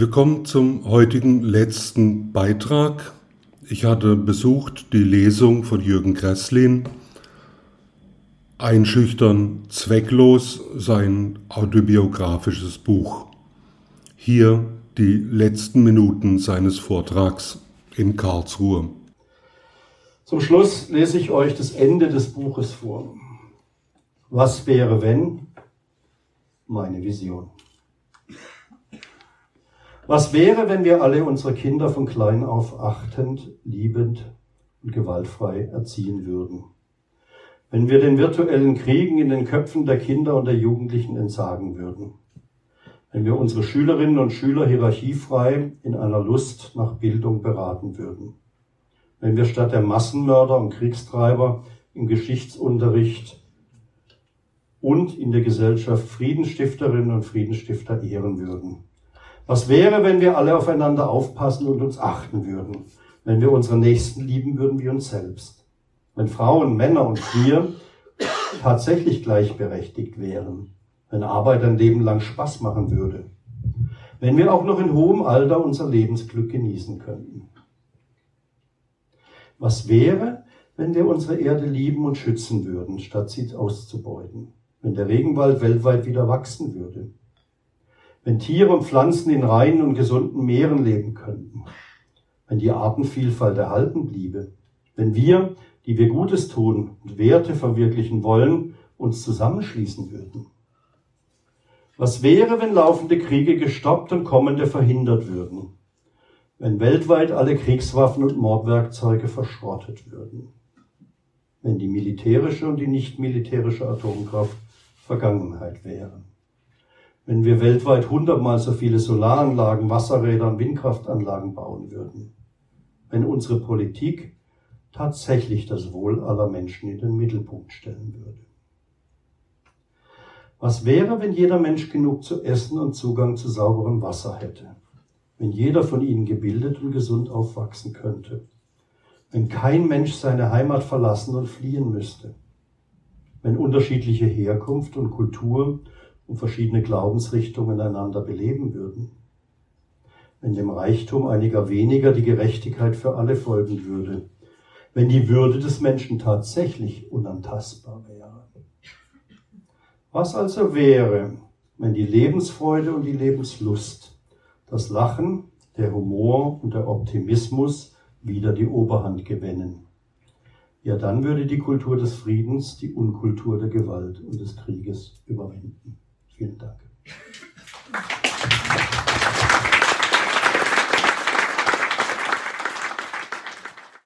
Willkommen zum heutigen letzten Beitrag. Ich hatte besucht die Lesung von Jürgen Gresslin. Einschüchtern zwecklos sein autobiografisches Buch. Hier die letzten Minuten seines Vortrags in Karlsruhe. Zum Schluss lese ich euch das Ende des Buches vor. Was wäre, wenn? Meine Vision. Was wäre, wenn wir alle unsere Kinder von klein auf achtend, liebend und gewaltfrei erziehen würden? Wenn wir den virtuellen Kriegen in den Köpfen der Kinder und der Jugendlichen entsagen würden? wenn wir unsere Schülerinnen und Schüler hierarchiefrei in einer Lust nach Bildung beraten würden. Wenn wir statt der Massenmörder und Kriegstreiber im Geschichtsunterricht und in der Gesellschaft Friedensstifterinnen und Friedensstifter ehren würden. Was wäre, wenn wir alle aufeinander aufpassen und uns achten würden? Wenn wir unsere Nächsten lieben würden wie uns selbst? Wenn Frauen, Männer und wir tatsächlich gleichberechtigt wären? wenn Arbeit ein Leben lang Spaß machen würde, wenn wir auch noch in hohem Alter unser Lebensglück genießen könnten. Was wäre, wenn wir unsere Erde lieben und schützen würden, statt sie auszubeuten? Wenn der Regenwald weltweit wieder wachsen würde? Wenn Tiere und Pflanzen in reinen und gesunden Meeren leben könnten? Wenn die Artenvielfalt erhalten bliebe? Wenn wir, die wir Gutes tun und Werte verwirklichen wollen, uns zusammenschließen würden? Was wäre, wenn laufende Kriege gestoppt und kommende verhindert würden? Wenn weltweit alle Kriegswaffen und Mordwerkzeuge verschrottet würden? Wenn die militärische und die nicht militärische Atomkraft Vergangenheit wären? Wenn wir weltweit hundertmal so viele Solaranlagen, Wasserräder und Windkraftanlagen bauen würden? Wenn unsere Politik tatsächlich das Wohl aller Menschen in den Mittelpunkt stellen würde? Was wäre, wenn jeder Mensch genug zu essen und Zugang zu sauberem Wasser hätte? Wenn jeder von ihnen gebildet und gesund aufwachsen könnte? Wenn kein Mensch seine Heimat verlassen und fliehen müsste? Wenn unterschiedliche Herkunft und Kultur und verschiedene Glaubensrichtungen einander beleben würden? Wenn dem Reichtum einiger weniger die Gerechtigkeit für alle folgen würde? Wenn die Würde des Menschen tatsächlich unantastbar wäre? Was also wäre, wenn die Lebensfreude und die Lebenslust, das Lachen, der Humor und der Optimismus wieder die Oberhand gewinnen? Ja, dann würde die Kultur des Friedens die Unkultur der Gewalt und des Krieges überwinden. Vielen Dank.